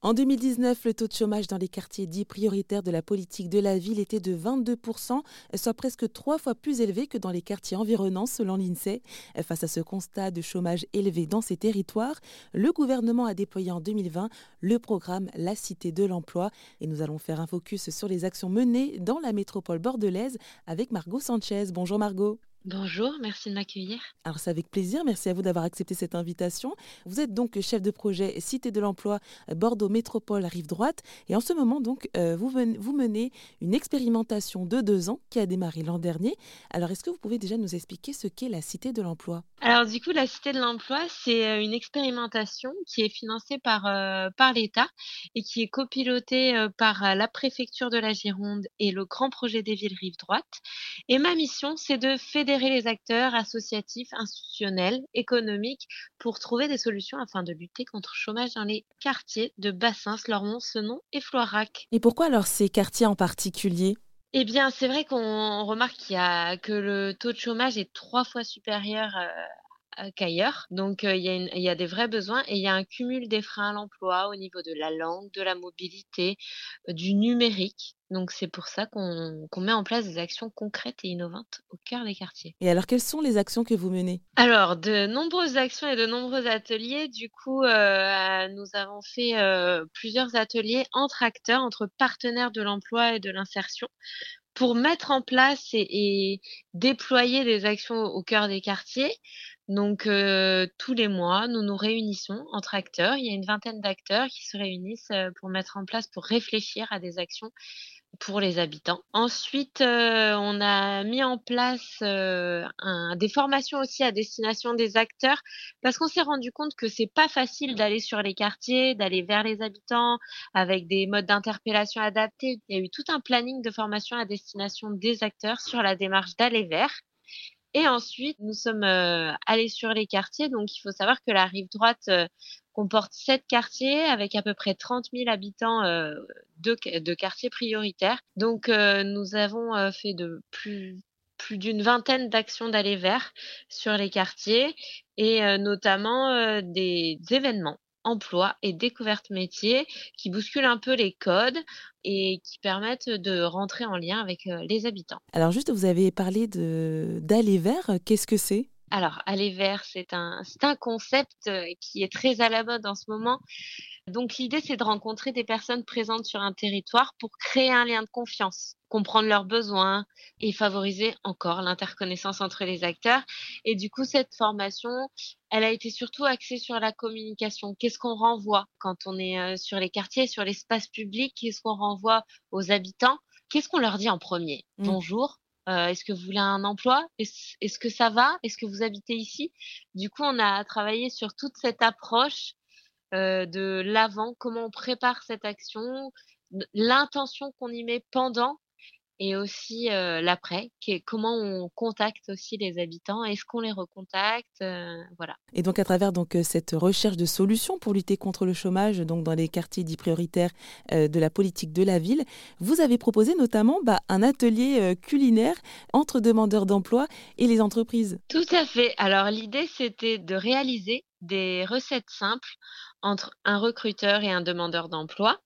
En 2019, le taux de chômage dans les quartiers dits prioritaires de la politique de la ville était de 22%, soit presque trois fois plus élevé que dans les quartiers environnants selon l'INSEE. Face à ce constat de chômage élevé dans ces territoires, le gouvernement a déployé en 2020 le programme La Cité de l'Emploi et nous allons faire un focus sur les actions menées dans la métropole bordelaise avec Margot Sanchez. Bonjour Margot. Bonjour, merci de m'accueillir. Alors c'est avec plaisir, merci à vous d'avoir accepté cette invitation. Vous êtes donc chef de projet Cité de l'Emploi Bordeaux Métropole Rive Droite et en ce moment donc euh, vous, vous menez une expérimentation de deux ans qui a démarré l'an dernier. Alors est-ce que vous pouvez déjà nous expliquer ce qu'est la Cité de l'Emploi? Alors du coup la Cité de l'Emploi c'est euh, une expérimentation qui est financée par, euh, par l'État et qui est copilotée par la préfecture de la Gironde et le grand projet des villes Rive Droite. Et ma mission c'est de fédérer les acteurs associatifs, institutionnels, économiques pour trouver des solutions afin de lutter contre le chômage dans les quartiers de Bassins, Lormont, Senon et Floirac. Et pourquoi alors ces quartiers en particulier? Eh bien, c'est vrai qu'on remarque qu'il y a, que le taux de chômage est trois fois supérieur euh, qu'ailleurs. Donc, euh, il, y a il y a des vrais besoins et il y a un cumul des freins à l'emploi au niveau de la langue, de la mobilité, euh, du numérique. Donc c'est pour ça qu'on met en place des actions concrètes et innovantes au cœur des quartiers. Et alors quelles sont les actions que vous menez? Alors de nombreuses actions et de nombreux ateliers. Du coup, euh, nous avons fait euh, plusieurs ateliers entre acteurs, entre partenaires de l'emploi et de l'insertion pour mettre en place et, déployer des actions au cœur des quartiers. Donc euh, tous les mois, nous nous réunissons entre acteurs. Il y a une vingtaine d'acteurs qui se réunissent pour mettre en place, pour réfléchir à des actions pour les habitants. Ensuite, euh, on a mis en place euh, des formations aussi à destination des acteurs parce qu'on s'est rendu compte que c'est pas facile d'aller sur les quartiers, d'aller vers les habitants avec des modes d'interpellation adaptés. Il y a eu tout un planning de formation à destination des acteurs sur la démarche d'aller vers. Et ensuite, nous sommes euh, allés sur les quartiers. Donc, il faut savoir que la rive droite comporte sept quartiers avec à peu près 30 000 habitants euh, de, quartiers prioritaires. Donc, euh, nous avons euh, fait plus plus d'une vingtaine d'actions d'aller vers sur les quartiers et notamment des événements emploi et découverte métier qui bousculent un peu les codes et qui permettent de rentrer en lien avec les habitants. Alors juste, vous avez parlé d'aller vers, qu'est-ce que c'est? Alors, aller vers, c'est un, c'est un concept euh, qui est très à la mode en ce moment. Donc, l'idée, c'est de rencontrer des personnes présentes sur un territoire pour créer un lien de confiance, comprendre leurs besoins et favoriser encore l'interconnaissance entre les acteurs. Et du coup, cette formation, elle a été surtout axée sur la communication. Qu'est-ce qu'on renvoie quand on est euh, sur les quartiers, sur l'espace public? Qu'est-ce qu'on renvoie aux habitants? Qu'est-ce qu'on leur dit en premier? Mmh. Bonjour, euh, est-ce que vous voulez un emploi? Est-ce que ça va? Est-ce que vous habitez ici? Du coup, on a travaillé sur toute cette approche euh, de l'avant, comment on prépare cette action, l'intention qu'on y met pendant et aussi euh, l'après, comment on contacte aussi les habitants, est-ce qu'on les recontacte, euh, voilà. Et donc à travers donc cette recherche de solutions pour lutter contre le chômage, donc dans les quartiers dits prioritaires de la politique de la ville, vous avez proposé notamment bah, un atelier culinaire entre demandeurs d'emploi et les entreprises. Tout à fait. Alors l'idée c'était de réaliser des recettes simples entre un recruteur et un demandeur d'emploi,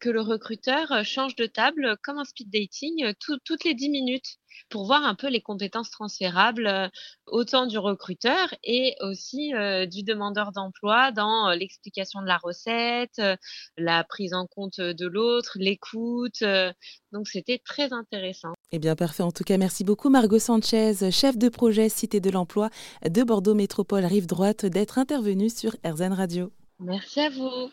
que le recruteur euh, change de table comme un speed dating euh, toutes les 10 minutes pour voir un peu les compétences transférables euh, autant du recruteur et aussi du demandeur d'emploi dans l'explication de la recette, la prise en compte de l'autre, l'écoute. donc c'était très intéressant. Eh bien parfait, en tout cas merci beaucoup Margot Sanchez, chef de projet Cité de l'Emploi de Bordeaux Métropole Rive Droite, d'être intervenue sur RZN Radio. Merci à vous.